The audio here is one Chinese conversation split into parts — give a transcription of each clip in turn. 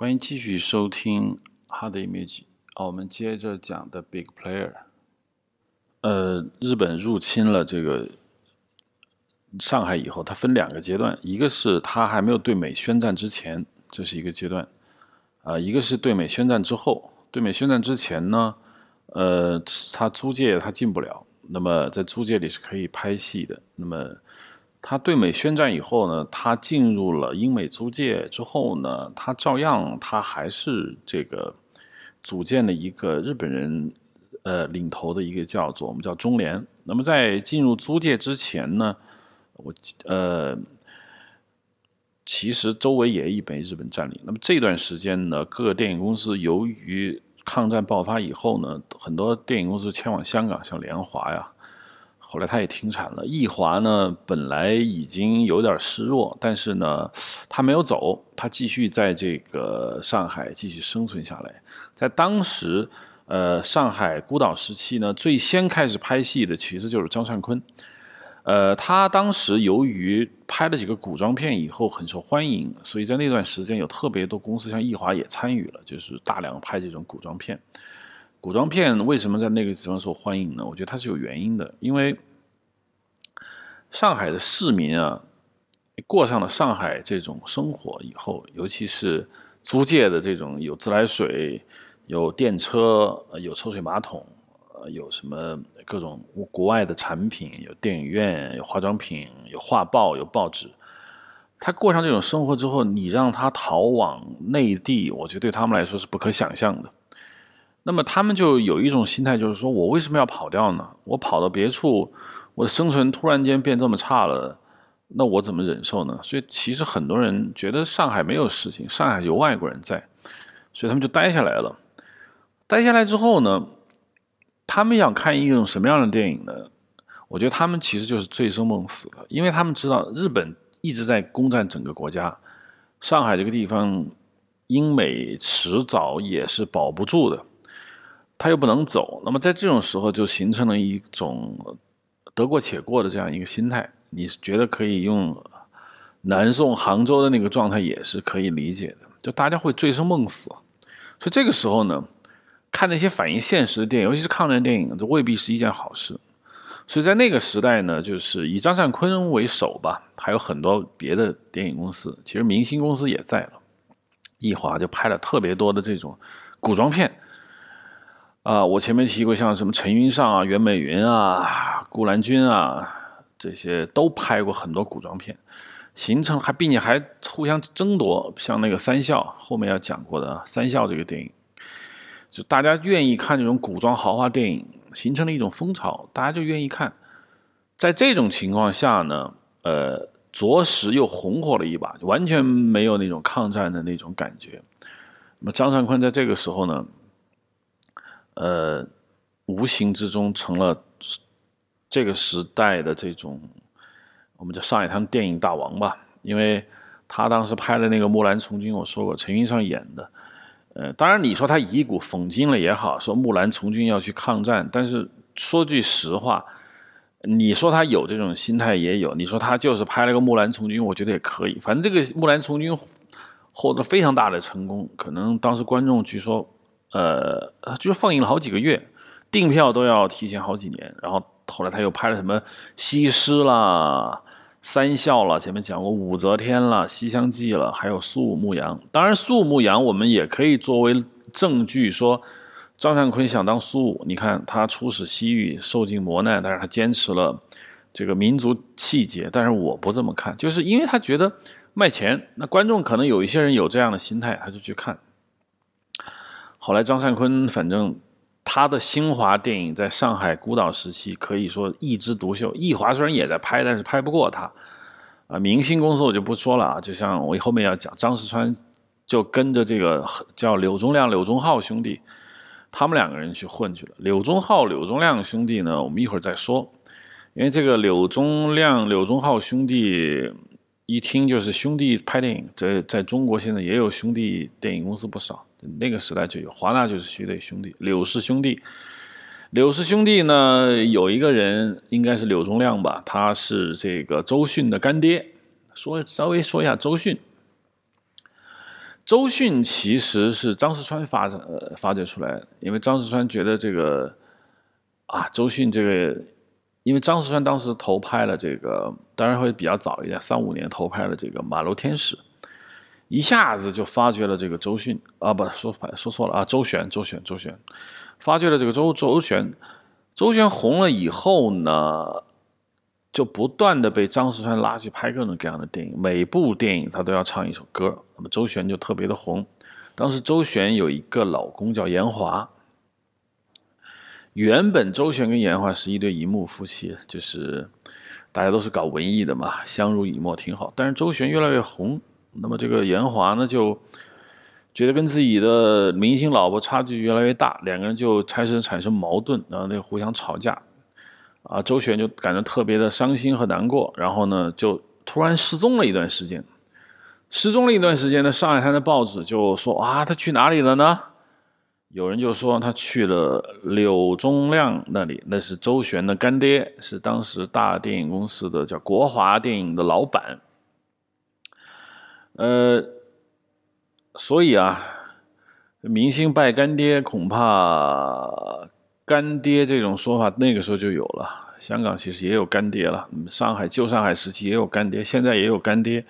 欢迎继续收听《Hard Image》啊，我们接着讲的 Big Player。呃，日本入侵了这个上海以后，它分两个阶段，一个是它还没有对美宣战之前，这是一个阶段啊；一个是对美宣战之后。对美宣战之前呢，呃，它租界它进不了，那么在租界里是可以拍戏的。那么他对美宣战以后呢，他进入了英美租界之后呢，他照样他还是这个组建了一个日本人呃领头的一个叫做我们叫中联。那么在进入租界之前呢，我呃其实周围也已被日本占领。那么这段时间呢，各个电影公司由于抗战爆发以后呢，很多电影公司迁往香港，像联华呀。后来他也停产了。易华呢，本来已经有点失落，但是呢，他没有走，他继续在这个上海继续生存下来。在当时，呃，上海孤岛时期呢，最先开始拍戏的其实就是张善坤。呃，他当时由于拍了几个古装片以后很受欢迎，所以在那段时间有特别多公司，像易华也参与了，就是大量拍这种古装片。古装片为什么在那个地方受欢迎呢？我觉得它是有原因的，因为上海的市民啊，过上了上海这种生活以后，尤其是租界的这种有自来水、有电车、有抽水马桶，有什么各种国外的产品，有电影院、有化妆品、有画报、有报纸。他过上这种生活之后，你让他逃往内地，我觉得对他们来说是不可想象的。那么他们就有一种心态，就是说我为什么要跑掉呢？我跑到别处，我的生存突然间变这么差了，那我怎么忍受呢？所以其实很多人觉得上海没有事情，上海有外国人在，所以他们就待下来了。待下来之后呢，他们想看一种什么样的电影呢？我觉得他们其实就是醉生梦死的，因为他们知道日本一直在攻占整个国家，上海这个地方英美迟早也是保不住的。他又不能走，那么在这种时候就形成了一种得过且过的这样一个心态。你觉得可以用南宋杭州的那个状态也是可以理解的，就大家会醉生梦死。所以这个时候呢，看那些反映现实的电影，尤其是抗战电影，这未必是一件好事。所以在那个时代呢，就是以张善坤为首吧，还有很多别的电影公司，其实明星公司也在了。易华就拍了特别多的这种古装片。啊，我前面提过，像什么陈云上啊、袁美云啊、顾兰君啊，这些都拍过很多古装片，形成还并且还互相争夺，像那个三笑后面要讲过的三笑这个电影，就大家愿意看这种古装豪华电影，形成了一种风潮，大家就愿意看。在这种情况下呢，呃，着实又红火了一把，完全没有那种抗战的那种感觉。那么张善坤在这个时候呢？呃，无形之中成了这个时代的这种，我们叫上海滩电影大王吧。因为他当时拍的那个《木兰从军》，我说过陈云上演的。呃，当然你说他以古讽今了也好，说木兰从军要去抗战，但是说句实话，你说他有这种心态也有，你说他就是拍了个《木兰从军》，我觉得也可以。反正这个《木兰从军》获得非常大的成功，可能当时观众据说。呃，就放映了好几个月，订票都要提前好几年。然后后来他又拍了什么《西施》啦、《三笑》啦，前面讲过《武则天》啦、《西厢记》了，还有《苏武牧羊》。当然，《苏武牧羊》我们也可以作为证据说，张善坤想当苏武。你看他出使西域，受尽磨难，但是他坚持了这个民族气节。但是我不这么看，就是因为他觉得卖钱。那观众可能有一些人有这样的心态，他就去看。后来，张善坤反正他的新华电影在上海孤岛时期可以说一枝独秀。易华虽然也在拍，但是拍不过他。啊，明星公司我就不说了啊，就像我后面要讲，张石川就跟着这个叫柳宗亮、柳宗浩兄弟，他们两个人去混去了。柳宗浩、柳宗亮兄弟呢，我们一会儿再说，因为这个柳宗亮、柳宗浩兄弟一听就是兄弟拍电影，这在中国现在也有兄弟电影公司不少。那个时代就有华纳就是一对兄弟，柳氏兄弟。柳氏兄弟呢，有一个人应该是柳宗亮吧，他是这个周迅的干爹。说稍微说一下周迅，周迅其实是张石川发展呃发掘出来的，因为张石川觉得这个啊，周迅这个，因为张石川当时投拍了这个，当然会比较早一点，三五年投拍了这个《马路天使》，一下子就发掘了这个周迅啊，不说说错了啊，周璇，周璇，周璇，发掘了这个周周璇，周璇红了以后呢。就不断的被张石川拉去拍各种各样的电影，每部电影他都要唱一首歌。那么周璇就特别的红。当时周璇有一个老公叫严华，原本周璇跟严华是一对荧幕夫妻，就是大家都是搞文艺的嘛，相濡以沫挺好。但是周璇越来越红，那么这个严华呢就觉得跟自己的明星老婆差距越来越大，两个人就开始产生矛盾，然后那互相吵架。啊，周璇就感觉特别的伤心和难过，然后呢，就突然失踪了一段时间。失踪了一段时间呢，上海滩的报纸就说啊，他去哪里了呢？有人就说他去了柳宗亮那里，那是周璇的干爹，是当时大电影公司的叫国华电影的老板。呃，所以啊，明星拜干爹，恐怕。干爹这种说法那个时候就有了，香港其实也有干爹了，上海旧上海时期也有干爹，现在也有干爹，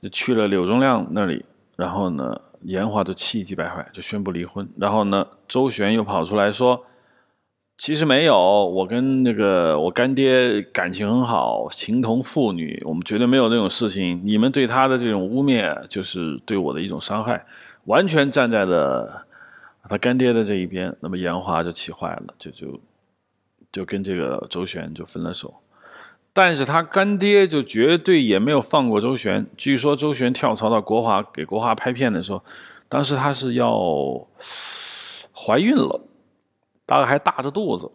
就去了柳宗亮那里，然后呢，严华就气急败坏，就宣布离婚，然后呢，周旋又跑出来说，其实没有，我跟那个我干爹感情很好，情同父女，我们绝对没有那种事情，你们对他的这种污蔑就是对我的一种伤害，完全站在了。他干爹的这一边，那么严华就气坏了，就就就跟这个周旋就分了手。但是他干爹就绝对也没有放过周旋。据说周旋跳槽到国华给国华拍片的时候，当时他是要怀孕了，大概还大着肚子。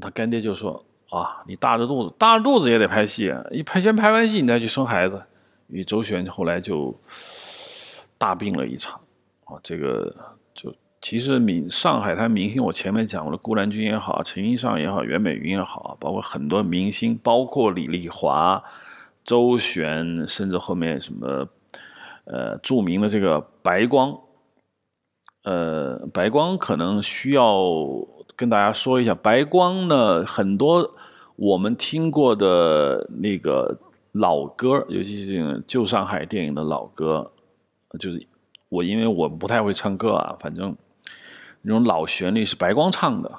他干爹就说：“啊，你大着肚子，大着肚子也得拍戏啊！你拍先拍完戏，你再去生孩子。”与周旋后来就大病了一场啊，这个就。其实明上海滩明星，我前面讲过了，顾兰君也好，陈云尚也好，袁美云也好，包括很多明星，包括李丽华、周璇，甚至后面什么，呃，著名的这个白光，呃，白光可能需要跟大家说一下，白光呢，很多我们听过的那个老歌，尤其是旧上海电影的老歌，就是我因为我不太会唱歌啊，反正。那种老旋律是白光唱的，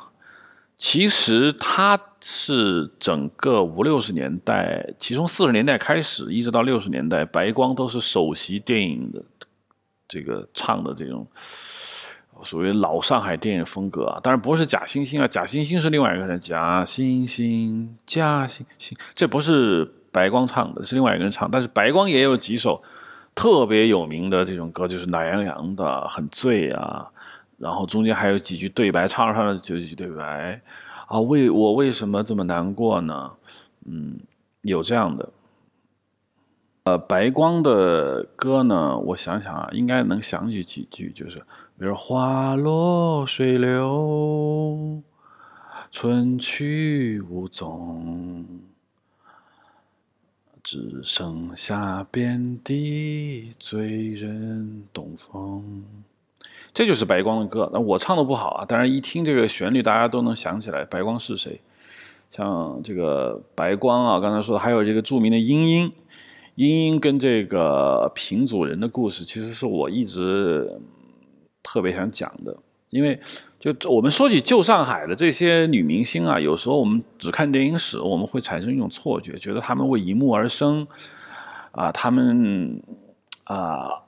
其实他是整个五六十年代，其中四十年代开始一直到六十年代，白光都是首席电影的这个唱的这种属于老上海电影风格啊。当然不是假惺惺啊，假惺惺是另外一个人，假惺惺，假惺惺，这不是白光唱的，是另外一个人唱。但是白光也有几首特别有名的这种歌，就是懒洋洋的，很醉啊。然后中间还有几句对白，唱上了几句对白，啊，为我为什么这么难过呢？嗯，有这样的，呃，白光的歌呢，我想想啊，应该能想起几句，就是比如花落水流，春去无踪，只剩下遍地醉人东风。这就是白光的歌，那我唱的不好啊。当然，一听这个旋律，大家都能想起来白光是谁。像这个白光啊，刚才说的，还有这个著名的英英，英英跟这个平祖人的故事，其实是我一直特别想讲的。因为就我们说起旧上海的这些女明星啊，有时候我们只看电影史，我们会产生一种错觉，觉得她们为一幕而生啊，她们啊。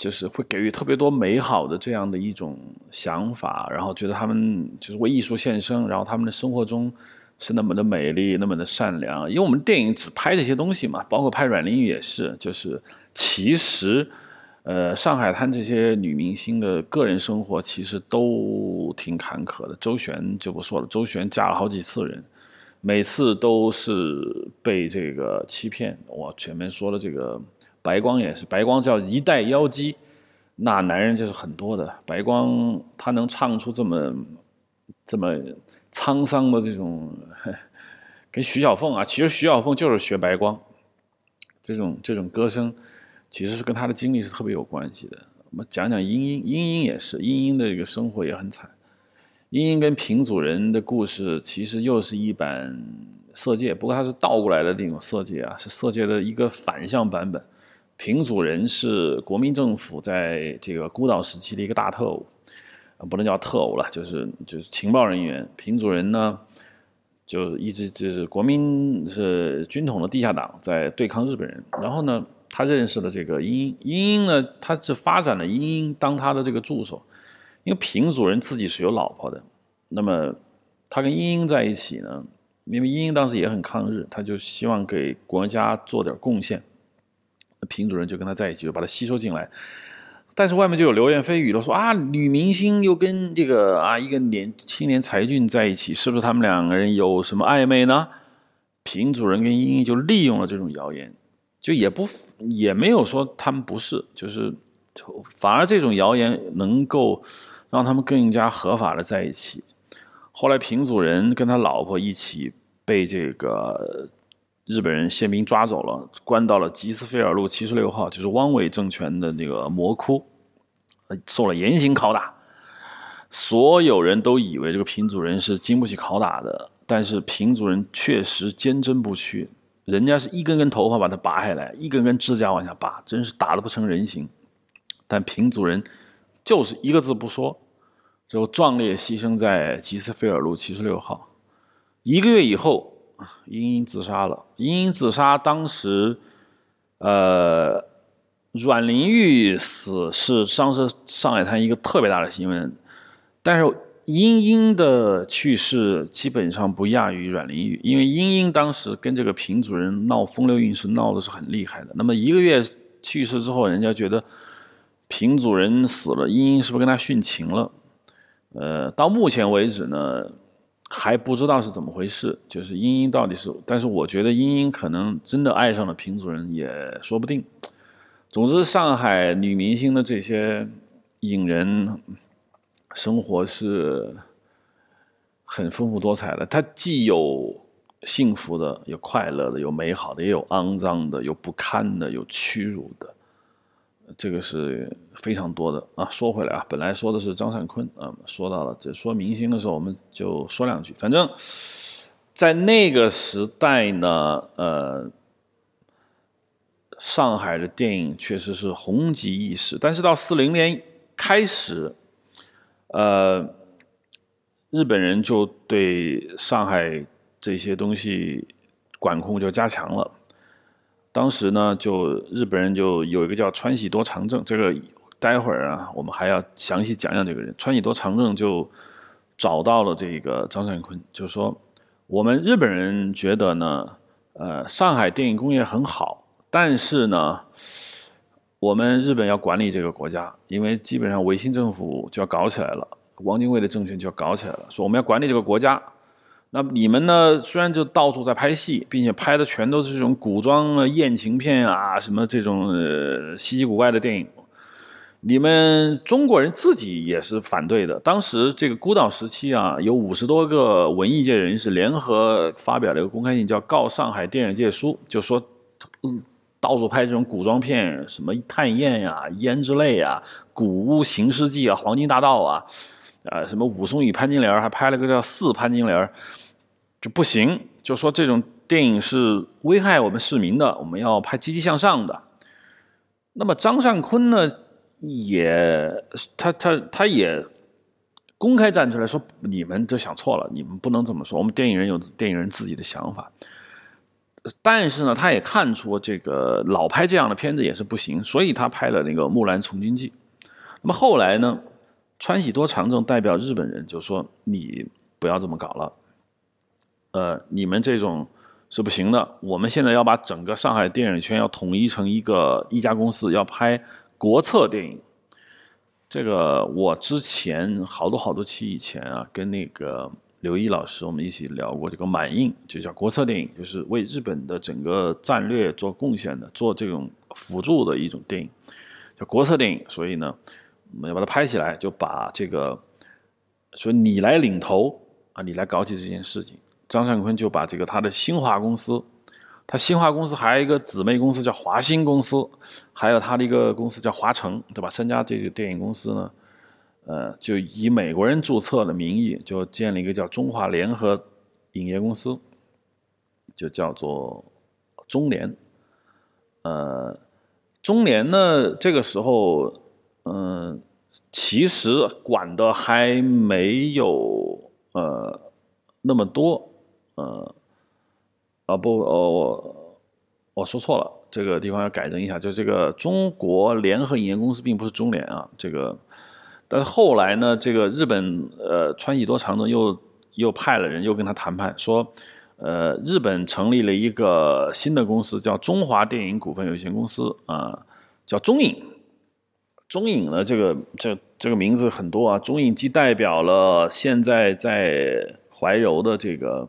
就是会给予特别多美好的这样的一种想法，然后觉得他们就是为艺术献身，然后他们的生活中是那么的美丽，那么的善良。因为我们电影只拍这些东西嘛，包括拍阮玲玉也是，就是其实，呃，上海滩这些女明星的个人生活其实都挺坎坷的。周璇就不说了，周璇嫁了好几次人，每次都是被这个欺骗。我前面说的这个。白光也是，白光叫一代妖姬，那男人就是很多的。白光他能唱出这么这么沧桑的这种，跟徐小凤啊，其实徐小凤就是学白光，这种这种歌声，其实是跟他的经历是特别有关系的。我们讲讲英英，英英也是，英英的这个生活也很惨。英英跟平祖人的故事其实又是一版色戒，不过它是倒过来的那种色戒啊，是色戒的一个反向版本。平祖人是国民政府在这个孤岛时期的一个大特务，啊，不能叫特务了，就是就是情报人员。平祖人呢，就一直就是国民是军统的地下党，在对抗日本人。然后呢，他认识了这个英英，英英呢，他是发展了英英当他的这个助手，因为平主人自己是有老婆的，那么他跟英英在一起呢，因为英英当时也很抗日，他就希望给国家做点贡献。平主任就跟他在一起，就把他吸收进来。但是外面就有流言蜚语了，说啊，女明星又跟这个啊一个年青年才俊在一起，是不是他们两个人有什么暧昧呢？平主任跟英英就利用了这种谣言，就也不也没有说他们不是，就是反而这种谣言能够让他们更加合法的在一起。后来平主任跟他老婆一起被这个。日本人宪兵抓走了，关到了吉斯菲尔路七十六号，就是汪伪政权的那个魔窟，受了严刑拷打。所有人都以为这个平主人是经不起拷打的，但是平主人确实坚贞不屈，人家是一根根头发把它拔下来，一根根指甲往下拔，真是打得不成人形。但平族人就是一个字不说，最后壮烈牺牲在吉斯菲尔路七十六号。一个月以后。英英自杀了。英英自杀，当时，呃，阮玲玉死是当时上海滩一个特别大的新闻。但是英英的去世基本上不亚于阮玲玉，因为英英当时跟这个平主任闹风流韵事，闹的是很厉害的。那么一个月去世之后，人家觉得平主任死了，英英是不是跟他殉情了？呃，到目前为止呢？还不知道是怎么回事，就是英英到底是，但是我觉得英英可能真的爱上了平主任也说不定。总之，上海女明星的这些影人生活是很丰富多彩的，它既有幸福的，有快乐的，有美好的，也有肮脏的，有不堪的，有屈辱的。这个是非常多的啊。说回来啊，本来说的是张善坤啊，说到了这说明星的时候，我们就说两句。反正，在那个时代呢，呃，上海的电影确实是红极一时。但是到四零年开始，呃，日本人就对上海这些东西管控就加强了。当时呢，就日本人就有一个叫川喜多长政，这个待会儿啊，我们还要详细讲讲这个人。川喜多长政就找到了这个张善坤，就说我们日本人觉得呢，呃，上海电影工业很好，但是呢，我们日本要管理这个国家，因为基本上维新政府就要搞起来了，汪精卫的政权就要搞起来了，说我们要管理这个国家。那你们呢？虽然就到处在拍戏，并且拍的全都是这种古装啊、艳情片啊，什么这种稀奇古怪的电影，你们中国人自己也是反对的。当时这个孤岛时期啊，有五十多个文艺界人士联合发表了一个公开信，叫《告上海电影界书》，就说，到处拍这种古装片，什么探艳呀、胭脂泪啊、古屋行尸记啊、黄金大道啊，啊，什么武松与潘金莲，还拍了个叫《四潘金莲》。就不行，就说这种电影是危害我们市民的，我们要拍积极向上的。那么张善坤呢，也他他他也公开站出来说，你们都想错了，你们不能这么说。我们电影人有电影人自己的想法，但是呢，他也看出这个老拍这样的片子也是不行，所以他拍了那个《木兰从军记》。那么后来呢，川喜多长政代表日本人就说，你不要这么搞了。呃，你们这种是不行的。我们现在要把整个上海电影圈要统一成一个一家公司，要拍国策电影。这个我之前好多好多期以前啊，跟那个刘毅老师我们一起聊过这个满印，就叫国策电影，就是为日本的整个战略做贡献的，做这种辅助的一种电影，叫国策电影。所以呢，我们要把它拍起来，就把这个说你来领头啊，你来搞起这件事情。张善坤就把这个他的新华公司，他新华公司还有一个姊妹公司叫华星公司，还有他的一个公司叫华城，对吧？三家这个电影公司呢，呃，就以美国人注册的名义，就建了一个叫中华联合影业公司，就叫做中联。呃，中联呢，这个时候，嗯，其实管的还没有呃那么多，呃。啊不，呃，我我说错了，这个地方要改正一下，就这个中国联合影业公司并不是中联啊，这个，但是后来呢，这个日本呃川喜多长政又又派了人又跟他谈判，说，呃，日本成立了一个新的公司，叫中华电影股份有限公司啊，叫中影，中影呢，这个这这个名字很多啊，中影既代表了现在在怀柔的这个。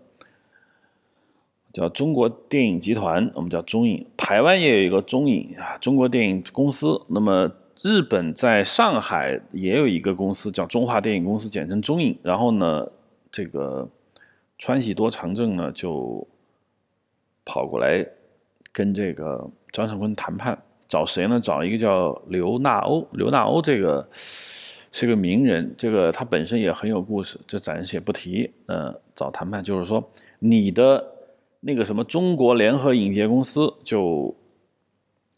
叫中国电影集团，我们叫中影。台湾也有一个中影啊，中国电影公司。那么日本在上海也有一个公司叫中华电影公司，简称中影。然后呢，这个川喜多长政呢就跑过来跟这个张胜坤谈判，找谁呢？找一个叫刘纳欧。刘纳欧这个是个名人，这个他本身也很有故事，这暂且不提。嗯，找谈判就是说你的。那个什么中国联合影业公司就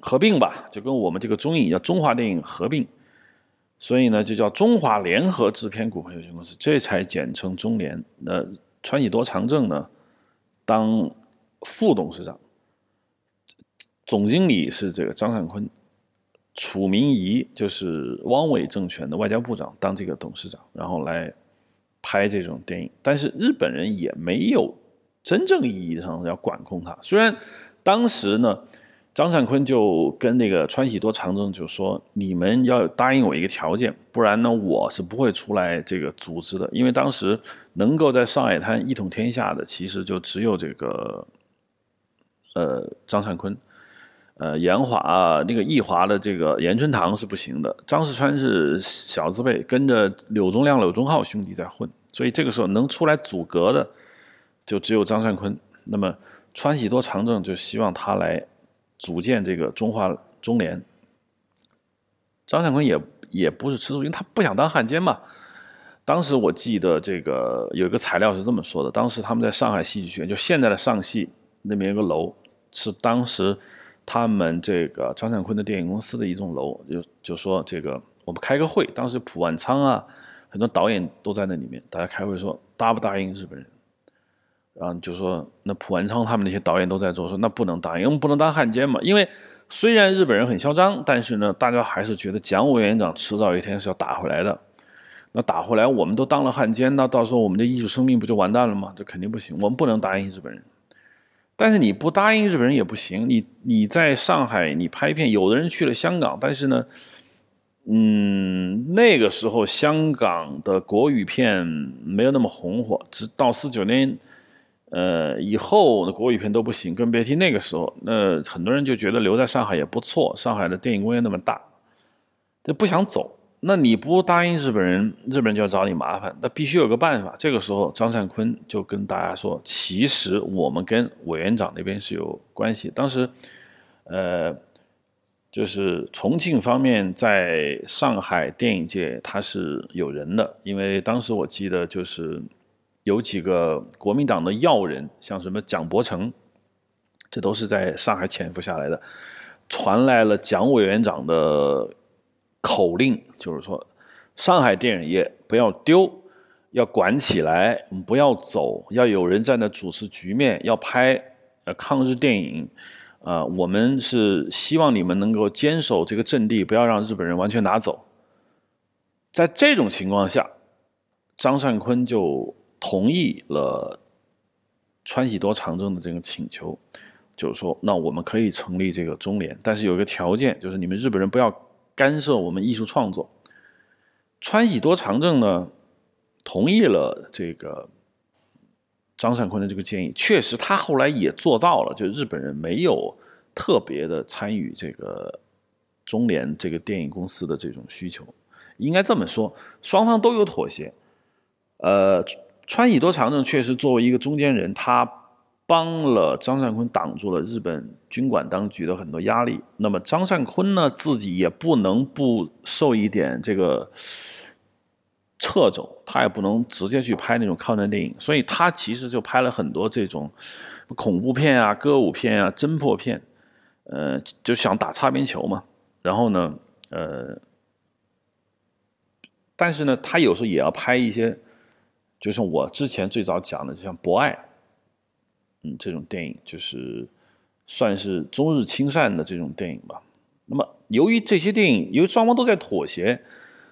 合并吧，就跟我们这个中影叫中华电影合并，所以呢就叫中华联合制片股份有限公司，这才简称中联。那川喜多长政呢当副董事长，总经理是这个张善坤，楚明仪就是汪伪政权的外交部长当这个董事长，然后来拍这种电影，但是日本人也没有。真正意义上要管控它，虽然当时呢，张善坤就跟那个川喜多长政就说：“你们要答应我一个条件，不然呢，我是不会出来这个组织的。”因为当时能够在上海滩一统天下的，其实就只有这个，呃，张善坤，呃，严华那个义华的这个严春堂是不行的，张世川是小字辈，跟着柳宗亮、柳宗浩兄弟在混，所以这个时候能出来阻隔的。就只有张善坤，那么川喜多长政就希望他来组建这个中华中联。张善坤也也不是吃素，因为他不想当汉奸嘛。当时我记得这个有一个材料是这么说的：当时他们在上海戏剧学院，就现在的上戏那边有个楼，是当时他们这个张善坤的电影公司的一栋楼。就就说这个我们开个会，当时蒲万仓啊，很多导演都在那里面，大家开会说答不答应日本人。然后就说，那蒲文昌他们那些导演都在做，说那不能答应，我们不能当汉奸嘛。因为虽然日本人很嚣张，但是呢，大家还是觉得蒋委员长迟早有一天是要打回来的。那打回来，我们都当了汉奸，那到时候我们的艺术生命不就完蛋了吗？这肯定不行，我们不能答应日本人。但是你不答应日本人也不行，你你在上海你拍片，有的人去了香港，但是呢，嗯，那个时候香港的国语片没有那么红火，直到四九年。呃，以后的国语片都不行，更别提那个时候。那很多人就觉得留在上海也不错，上海的电影工业那么大，就不想走。那你不答应日本人，日本人就要找你麻烦。那必须有个办法。这个时候，张善坤就跟大家说：“其实我们跟委员长那边是有关系。当时，呃，就是重庆方面在上海电影界他是有人的，因为当时我记得就是。”有几个国民党的要人，像什么蒋伯成，这都是在上海潜伏下来的，传来了蒋委员长的口令，就是说，上海电影业不要丢，要管起来，不要走，要有人在那主持局面，要拍呃抗日电影，啊，我们是希望你们能够坚守这个阵地，不要让日本人完全拿走。在这种情况下，张善坤就。同意了川喜多长政的这个请求，就是说，那我们可以成立这个中联，但是有一个条件，就是你们日本人不要干涉我们艺术创作。川喜多长政呢，同意了这个张善坤的这个建议，确实他后来也做到了，就日本人没有特别的参与这个中联这个电影公司的这种需求，应该这么说，双方都有妥协，呃。川乙多长政确实作为一个中间人，他帮了张善坤挡住了日本军管当局的很多压力。那么张善坤呢，自己也不能不受一点这个掣肘，他也不能直接去拍那种抗战电影，所以他其实就拍了很多这种恐怖片啊、歌舞片啊、侦破片，呃，就想打擦边球嘛。然后呢，呃，但是呢，他有时候也要拍一些，就像我之前最早讲的，就像《博爱》。嗯，这种电影就是算是中日亲善的这种电影吧。那么，由于这些电影，由于双方都在妥协，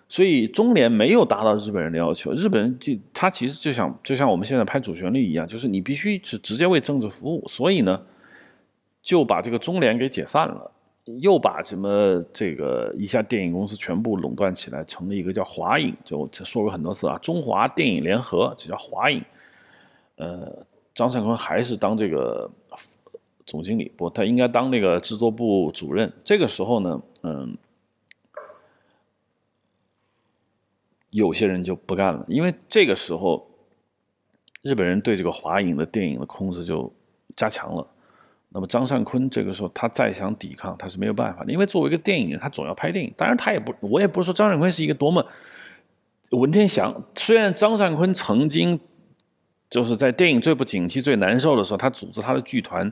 所以中联没有达到日本人的要求。日本人就他其实就想，就像我们现在拍主旋律一样，就是你必须是直接为政治服务。所以呢，就把这个中联给解散了，又把什么这个一家电影公司全部垄断起来，成立一个叫华影。就说过很多次啊，中华电影联合就叫华影。呃。张善坤还是当这个总经理不？他应该当那个制作部主任。这个时候呢，嗯，有些人就不干了，因为这个时候日本人对这个华影的电影的控制就加强了。那么张善坤这个时候他再想抵抗，他是没有办法的，因为作为一个电影人，他总要拍电影。当然，他也不，我也不是说张善坤是一个多么文天祥。虽然张善坤曾经。就是在电影最不景气、最难受的时候，他组织他的剧团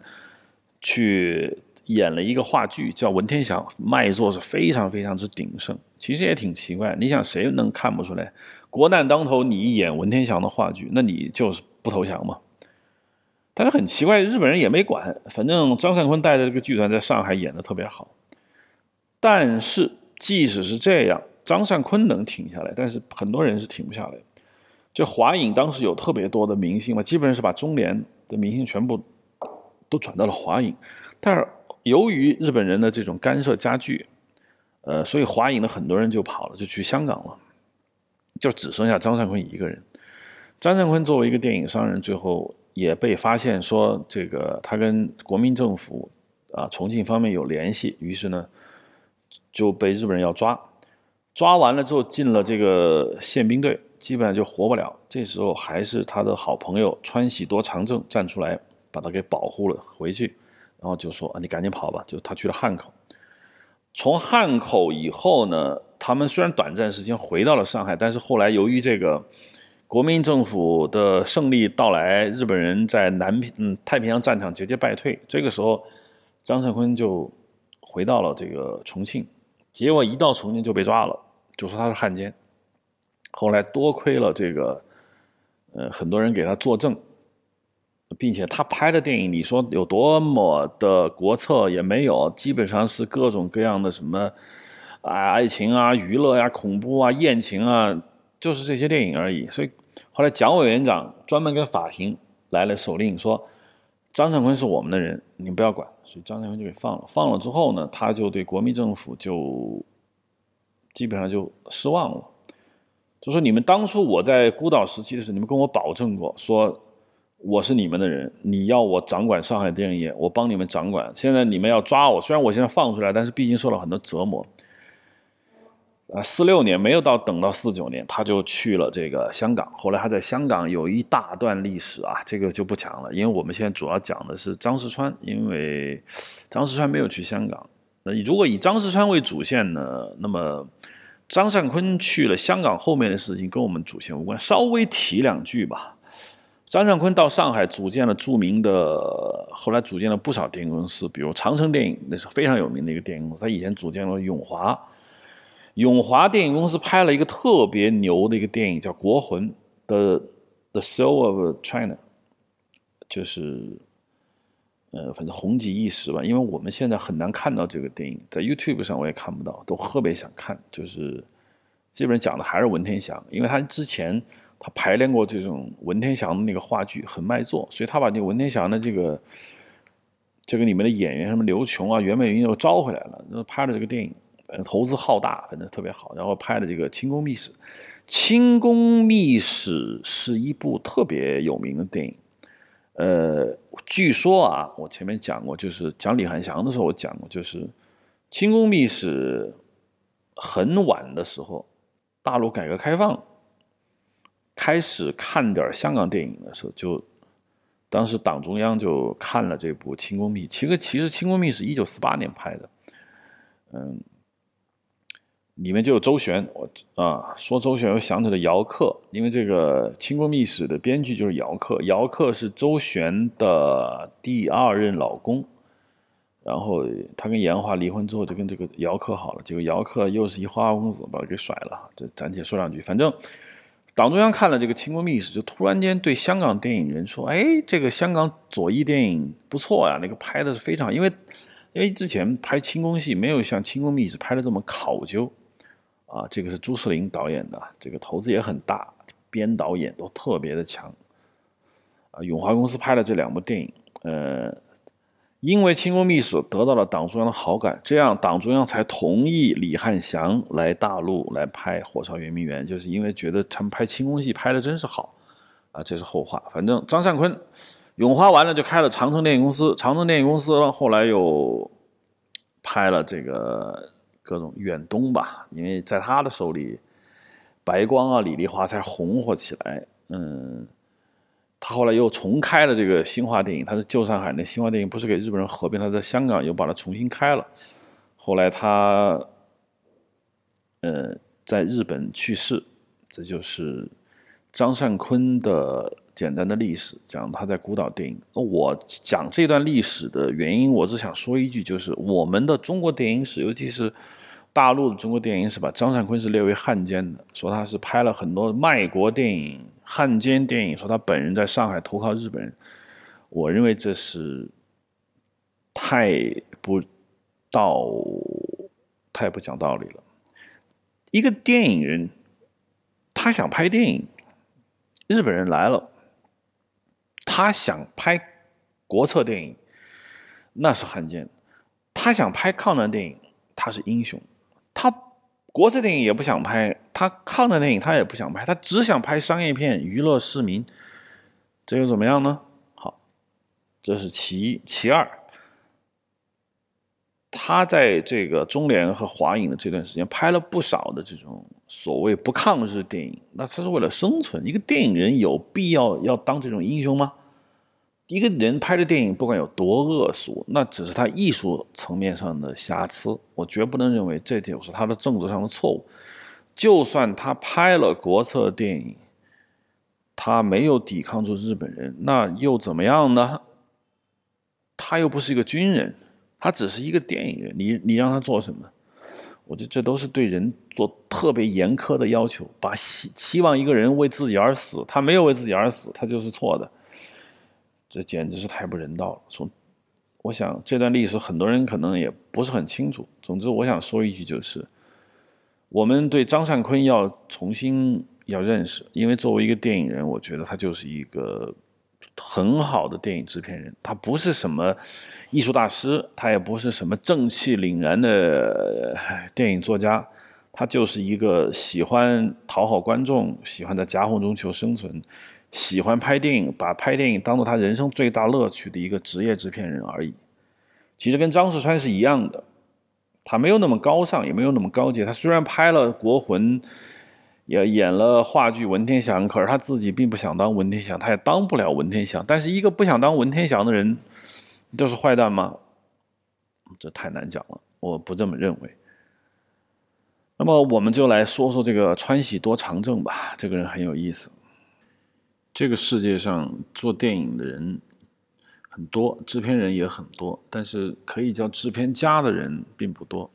去演了一个话剧，叫《文天祥》，卖座是非常非常之鼎盛。其实也挺奇怪，你想谁能看不出来？国难当头，你演文天祥的话剧，那你就是不投降嘛？但是很奇怪，日本人也没管，反正张善坤带着这个剧团在上海演的特别好。但是即使是这样，张善坤能停下来，但是很多人是停不下来。就华影当时有特别多的明星嘛，基本上是把中联的明星全部都转到了华影，但是由于日本人的这种干涉加剧，呃，所以华影的很多人就跑了，就去香港了，就只剩下张善坤一个人。张善坤作为一个电影商人，最后也被发现说这个他跟国民政府啊重庆方面有联系，于是呢就被日本人要抓，抓完了之后进了这个宪兵队。基本上就活不了。这时候还是他的好朋友川喜多长政站出来把他给保护了回去，然后就说：“啊，你赶紧跑吧！”就他去了汉口。从汉口以后呢，他们虽然短暂时间回到了上海，但是后来由于这个国民政府的胜利到来，日本人在南平嗯太平洋战场节节败退。这个时候，张胜坤就回到了这个重庆，结果一到重庆就被抓了，就说他是汉奸。后来多亏了这个，呃，很多人给他作证，并且他拍的电影，你说有多么的国策也没有，基本上是各种各样的什么啊爱情啊、娱乐呀、恐怖啊、艳情啊，就是这些电影而已。所以后来蒋委员长专门跟法庭来了手令，说张善坤是我们的人，你们不要管。所以张善坤就给放了。放了之后呢，他就对国民政府就基本上就失望了。就说你们当初我在孤岛时期的时候，你们跟我保证过，说我是你们的人，你要我掌管上海电影业，我帮你们掌管。现在你们要抓我，虽然我现在放出来，但是毕竟受了很多折磨。啊，四六年没有到，等到四九年，他就去了这个香港。后来他在香港有一大段历史啊，这个就不讲了，因为我们现在主要讲的是张石川，因为张石川没有去香港。那如果以张石川为主线呢，那么。张善坤去了香港，后面的事情跟我们主线无关，稍微提两句吧。张善坤到上海组建了著名的，后来组建了不少电影公司，比如长城电影，那是非常有名的一个电影公司。他以前组建了永华，永华电影公司拍了一个特别牛的一个电影，叫《国魂》的《The Soul of China》，就是。呃，反正红极一时吧，因为我们现在很难看到这个电影，在 YouTube 上我也看不到，都特别想看。就是基本上讲的还是文天祥，因为他之前他排练过这种文天祥的那个话剧，很卖座，所以他把那个文天祥的这个这个里面的演员什么刘琼啊、袁美云又招回来了，然后拍了这个电影，反正投资浩大，反正特别好。然后拍的这个《清宫秘史》，《清宫秘史》是一部特别有名的电影。呃，据说啊，我前面讲过，就是讲李汉祥的时候，我讲过，就是《清宫秘史》很晚的时候，大陆改革开放开始看点香港电影的时候，就当时党中央就看了这部《清宫秘》，其实其实《清宫秘》是一九四八年拍的，嗯，里面就有周旋，我啊说周旋，我想起了姚克，因为这个《清宫秘史》的编剧就是姚克，姚克是周旋的第二任老公，然后他跟严华离婚之后，就跟这个姚克好了，结果姚克又是一花花公子，把他给甩了。这暂且说两句，反正。党中央看了这个《清宫秘史》，就突然间对香港电影人说：“哎，这个香港左翼电影不错呀，那个拍的是非常……因为因为之前拍清宫戏没有像《清宫秘史》拍的这么考究啊。这个是朱世林导演的，这个投资也很大，编导演都特别的强啊。永华公司拍了这两部电影，呃。”因为《清宫秘史》得到了党中央的好感，这样党中央才同意李汉祥来大陆来拍《火烧圆明园》，就是因为觉得他们拍清宫戏拍的真是好，啊，这是后话。反正张善坤，永华完了就开了长城电影公司，长城电影公司后来又拍了这个各种远东吧，因为在他的手里，白光啊、李丽华才红火起来，嗯。他后来又重开了这个新华电影，他是旧上海那新华电影不是给日本人合并，他在香港又把它重新开了。后来他，呃，在日本去世，这就是张善坤的简单的历史，讲他在孤岛电影。我讲这段历史的原因，我只想说一句，就是我们的中国电影史，尤其是。大陆的中国电影是把张善坤是列为汉奸的，说他是拍了很多卖国电影、汉奸电影，说他本人在上海投靠日本人。我认为这是太不道、太不讲道理了。一个电影人，他想拍电影，日本人来了，他想拍国策电影，那是汉奸；他想拍抗战电影，他是英雄。他国策电影也不想拍，他抗战电影他也不想拍，他只想拍商业片娱乐市民，这又怎么样呢？好，这是其一，其二，他在这个中联和华影的这段时间拍了不少的这种所谓不抗日电影，那他是为了生存。一个电影人有必要要当这种英雄吗？一个人拍的电影不管有多恶俗，那只是他艺术层面上的瑕疵，我绝不能认为这就是他的政治上的错误。就算他拍了国策电影，他没有抵抗住日本人，那又怎么样呢？他又不是一个军人，他只是一个电影人，你你让他做什么？我觉得这都是对人做特别严苛的要求，把希希望一个人为自己而死，他没有为自己而死，他就是错的。这简直是太不人道了。从我想这段历史，很多人可能也不是很清楚。总之，我想说一句，就是我们对张善坤要重新要认识，因为作为一个电影人，我觉得他就是一个很好的电影制片人。他不是什么艺术大师，他也不是什么正气凛然的电影作家，他就是一个喜欢讨好观众，喜欢在夹缝中求生存。喜欢拍电影，把拍电影当做他人生最大乐趣的一个职业制片人而已。其实跟张世川是一样的，他没有那么高尚，也没有那么高洁。他虽然拍了《国魂》，也演了话剧《文天祥》，可是他自己并不想当文天祥，他也当不了文天祥。但是一个不想当文天祥的人，就是坏蛋吗？这太难讲了，我不这么认为。那么我们就来说说这个川喜多长政吧，这个人很有意思。这个世界上做电影的人很多，制片人也很多，但是可以叫制片家的人并不多。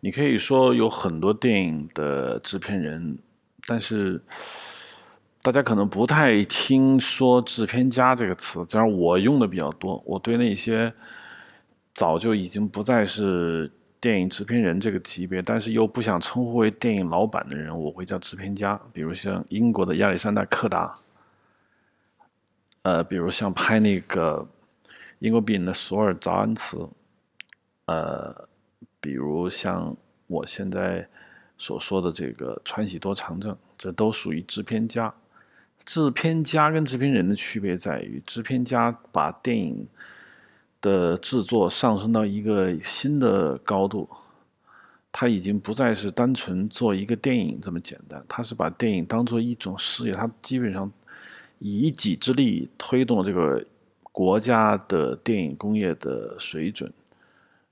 你可以说有很多电影的制片人，但是大家可能不太听说“制片家”这个词，这样我用的比较多。我对那些早就已经不再是电影制片人这个级别，但是又不想称呼为电影老板的人，我会叫制片家。比如像英国的亚历山大·柯达。呃，比如像拍那个英国电影的索尔扎恩茨，呃，比如像我现在所说的这个川喜多长政，这都属于制片家。制片家跟制片人的区别在于，制片家把电影的制作上升到一个新的高度，他已经不再是单纯做一个电影这么简单，他是把电影当做一种事业，他基本上。以一己之力推动这个国家的电影工业的水准。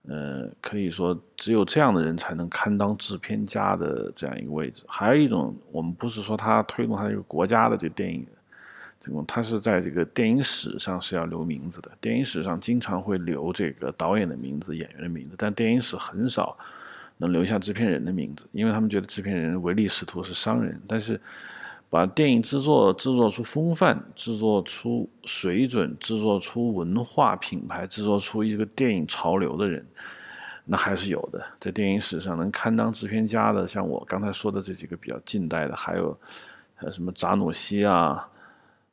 呃，可以说只有这样的人才能堪当制片家的这样一个位置。还有一种，我们不是说他推动他这个国家的这个电影，他是在这个电影史上是要留名字的。电影史上经常会留这个导演的名字、演员的名字，但电影史很少能留下制片人的名字，因为他们觉得制片人唯利是图，是商人。但是。把电影制作制作出风范，制作出水准，制作出文化品牌，制作出一个电影潮流的人，那还是有的。在电影史上能堪当制片家的，像我刚才说的这几个比较近代的，还有还有什么扎努西啊，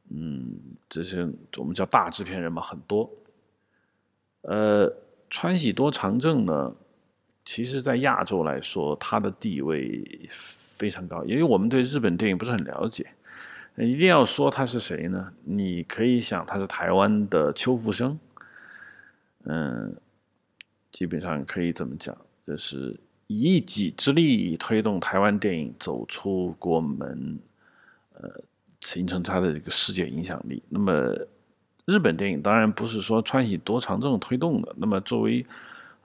嗯，这些我们叫大制片人嘛，很多。呃，川喜多长政呢，其实在亚洲来说，他的地位。非常高，因为我们对日本电影不是很了解，一定要说他是谁呢？你可以想他是台湾的邱福生，嗯，基本上可以怎么讲，就是以一己之力推动台湾电影走出国门，呃，形成他的这个世界影响力。那么日本电影当然不是说川喜多长政推动的，那么作为。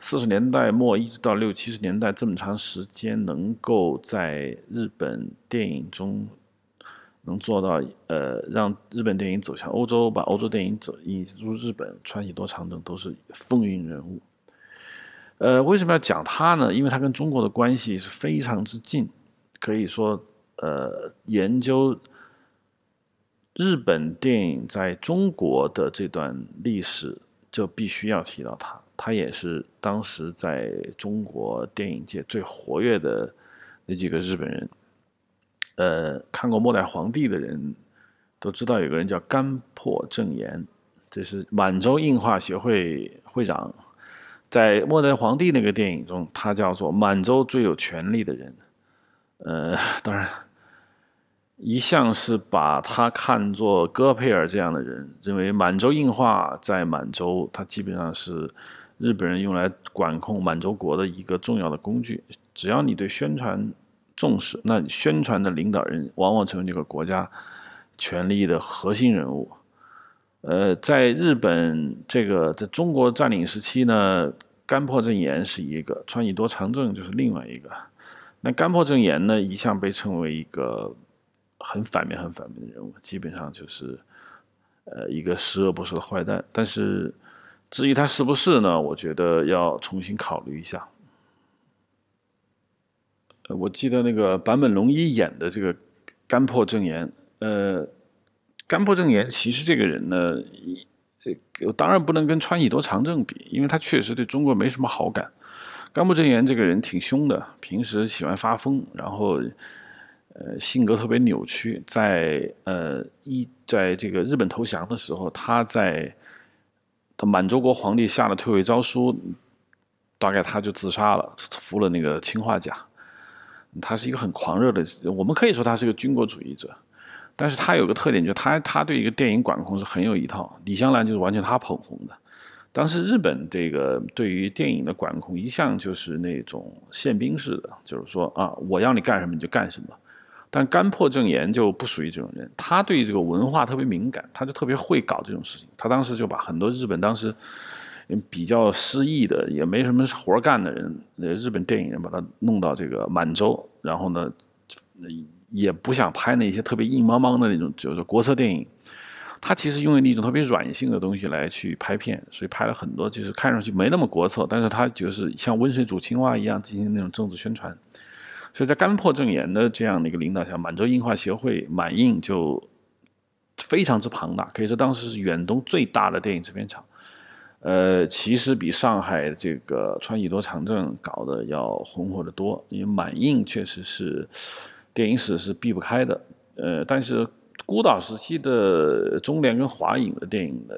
四十年代末一直到六七十年代这么长时间，能够在日本电影中能做到呃，让日本电影走向欧洲，把欧洲电影走引入日本，川喜多长政都是风云人物。呃，为什么要讲他呢？因为他跟中国的关系是非常之近，可以说呃，研究日本电影在中国的这段历史，就必须要提到他。他也是当时在中国电影界最活跃的那几个日本人。呃，看过《末代皇帝》的人都知道，有个人叫干破正言，这是满洲映画协会会长。在《末代皇帝》那个电影中，他叫做满洲最有权力的人。呃，当然。一向是把他看作戈佩尔这样的人，认为满洲硬化在满洲，它基本上是日本人用来管控满洲国的一个重要的工具。只要你对宣传重视，那宣传的领导人往往成为这个国家权力的核心人物。呃，在日本这个在中国占领时期呢，干破正言是一个，川喜多长政就是另外一个。那干破正言呢，一向被称为一个。很反面、很反面的人物，基本上就是，呃，一个十恶不赦的坏蛋。但是，至于他是不是呢？我觉得要重新考虑一下。我记得那个坂本龙一演的这个干破正言，呃，干破正言其实这个人呢，当然不能跟川喜多长政比，因为他确实对中国没什么好感。干破正言这个人挺凶的，平时喜欢发疯，然后。呃，性格特别扭曲，在呃一在这个日本投降的时候，他在他满洲国皇帝下了退位诏书，大概他就自杀了，服了那个氰化钾。他是一个很狂热的，我们可以说他是个军国主义者，但是他有个特点，就是他他对一个电影管控是很有一套。李香兰就是完全他捧红的。当时日本这个对于电影的管控一向就是那种宪兵式的，就是说啊，我要你干什么你就干什么。但干破正言就不属于这种人，他对这个文化特别敏感，他就特别会搞这种事情。他当时就把很多日本当时比较失意的、也没什么活干的人，日本电影人，把他弄到这个满洲，然后呢，也不想拍那些特别硬邦邦的那种，就是国策电影。他其实用了一种特别软性的东西来去拍片，所以拍了很多，就是看上去没那么国策，但是他就是像温水煮青蛙一样进行那种政治宣传。所以在干破正言的这样的一个领导下，满洲映画协会满映就非常之庞大，可以说当时是远东最大的电影制片厂。呃，其实比上海这个川喜多长政搞得要红火得多，因为满映确实是电影史是避不开的。呃，但是孤岛时期的中联跟华影的电影呢，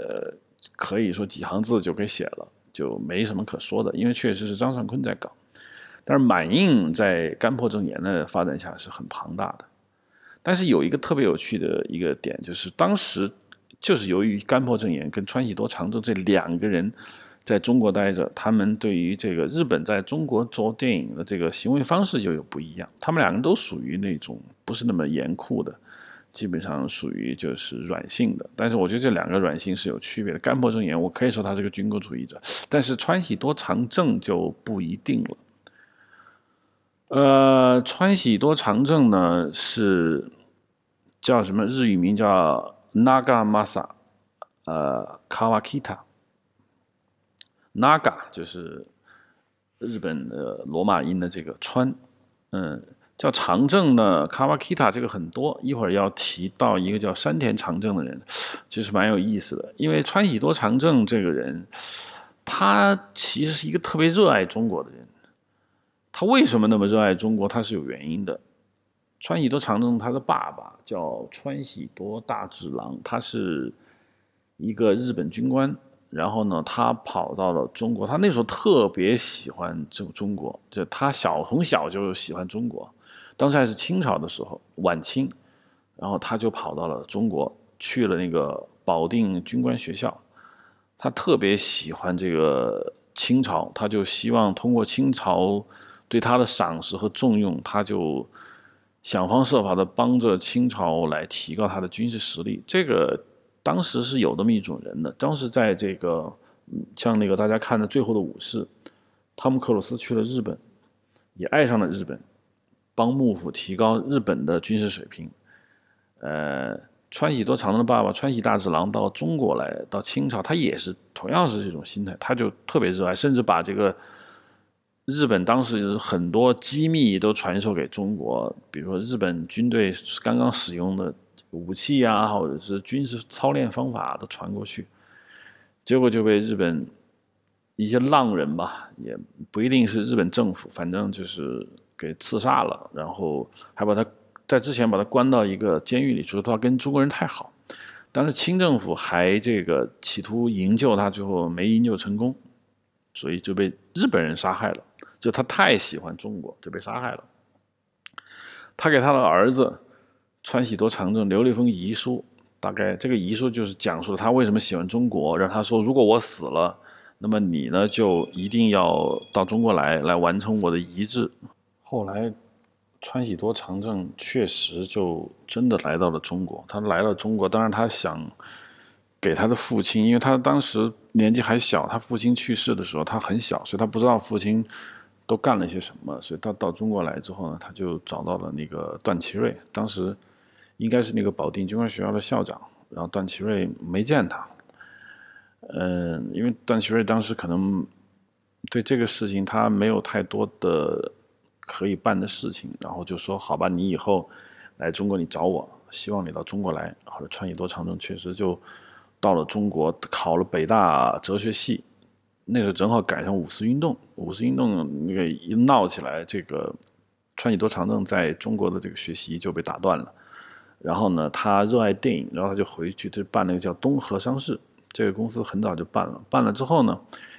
可以说几行字就给写了，就没什么可说的，因为确实是张尚坤在搞。但是满映在干破正言的发展下是很庞大的，但是有一个特别有趣的一个点，就是当时就是由于干破正言跟川喜多长政这两个人在中国待着，他们对于这个日本在中国做电影的这个行为方式就有不一样。他们两个都属于那种不是那么严酷的，基本上属于就是软性的。但是我觉得这两个软性是有区别的。甘柏正言，我可以说他是个军国主义者，但是川喜多长政就不一定了。呃，川喜多长政呢是叫什么？日语名叫 Nagamasa，呃，Kawakita。Naga 就是日本的罗马音的这个川，嗯，叫长政呢。Kawakita 这个很多，一会儿要提到一个叫山田长政的人，其实蛮有意思的。因为川喜多长政这个人，他其实是一个特别热爱中国的人。他为什么那么热爱中国？他是有原因的。川喜多长政他的爸爸叫川喜多大治郎，他是一个日本军官。然后呢，他跑到了中国。他那时候特别喜欢这个中国，就他小从小就喜欢中国。当时还是清朝的时候，晚清，然后他就跑到了中国，去了那个保定军官学校。他特别喜欢这个清朝，他就希望通过清朝。对他的赏识和重用，他就想方设法的帮着清朝来提高他的军事实力。这个当时是有这么一种人的。当时在这个像那个大家看的《最后的武士》，汤姆克鲁斯去了日本，也爱上了日本，帮幕府提高日本的军事水平。呃，川喜多长的爸爸川喜大次郎到中国来，到清朝，他也是同样是这种心态，他就特别热爱，甚至把这个。日本当时很多机密都传授给中国，比如说日本军队刚刚使用的武器啊，或者是军事操练方法都传过去，结果就被日本一些浪人吧，也不一定是日本政府，反正就是给刺杀了，然后还把他在之前把他关到一个监狱里，说他跟中国人太好，但是清政府还这个企图营救他，最后没营救成功，所以就被日本人杀害了。就他太喜欢中国，就被杀害了。他给他的儿子川喜多长政留了一封遗书，大概这个遗书就是讲述了他为什么喜欢中国，让他说：如果我死了，那么你呢就一定要到中国来，来完成我的遗志。后来，川喜多长政确实就真的来到了中国。他来了中国，当然他想给他的父亲，因为他当时年纪还小，他父亲去世的时候他很小，所以他不知道父亲。都干了些什么？所以他到中国来之后呢，他就找到了那个段祺瑞，当时应该是那个保定军官学校的校长。然后段祺瑞没见他，嗯，因为段祺瑞当时可能对这个事情他没有太多的可以办的事情，然后就说：“好吧，你以后来中国你找我，希望你到中国来。”或者川喜多长征确实就到了中国，考了北大哲学系。那时候正好赶上五四运动，五四运动那个一闹起来，这个川崎多长政在中国的这个学习就被打断了。然后呢，他热爱电影，然后他就回去就办那个叫东和商事，这个公司很早就办了。办了之后呢，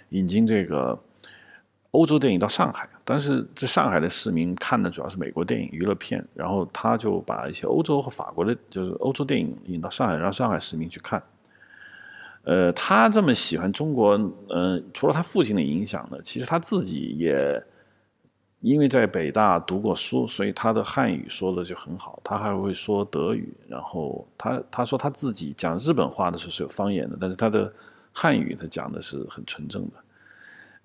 引进这个欧洲电影到上海，但是在上海的市民看的主要是美国电影娱乐片，然后他就把一些欧洲和法国的，就是欧洲电影引到上海，让上海市民去看。呃，他这么喜欢中国，呃，除了他父亲的影响呢，其实他自己也因为在北大读过书，所以他的汉语说的就很好。他还会说德语，然后他他说他自己讲日本话的时候是有方言的，但是他的汉语他讲的是很纯正的。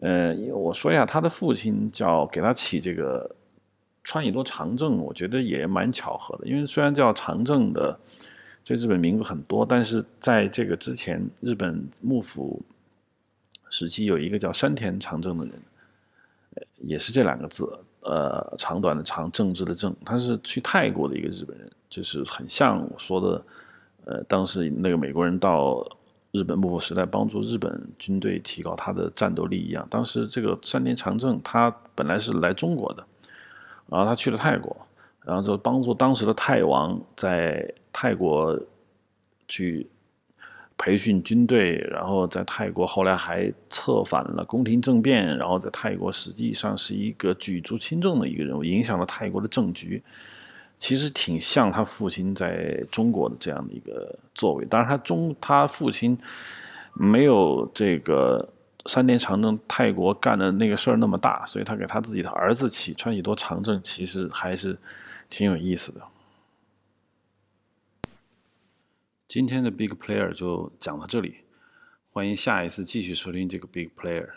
呃，我说一下他的父亲叫给他起这个川喜多长政，我觉得也蛮巧合的，因为虽然叫长政的。这日本名字很多，但是在这个之前，日本幕府时期有一个叫山田长政的人，也是这两个字，呃，长短的长，政治的政，他是去泰国的一个日本人，就是很像我说的，呃，当时那个美国人到日本幕府时代帮助日本军队提高他的战斗力一样。当时这个山田长政他本来是来中国的，然后他去了泰国，然后就帮助当时的泰王在。泰国去培训军队，然后在泰国后来还策反了宫廷政变，然后在泰国实际上是一个举足轻重的一个人物，影响了泰国的政局。其实挺像他父亲在中国的这样的一个作为。当然，他中他父亲没有这个三年长征泰国干的那个事儿那么大，所以他给他自己的儿子起川喜多长政，其实还是挺有意思的。今天的 big player 就讲到这里欢迎下一次继续收听这个 big player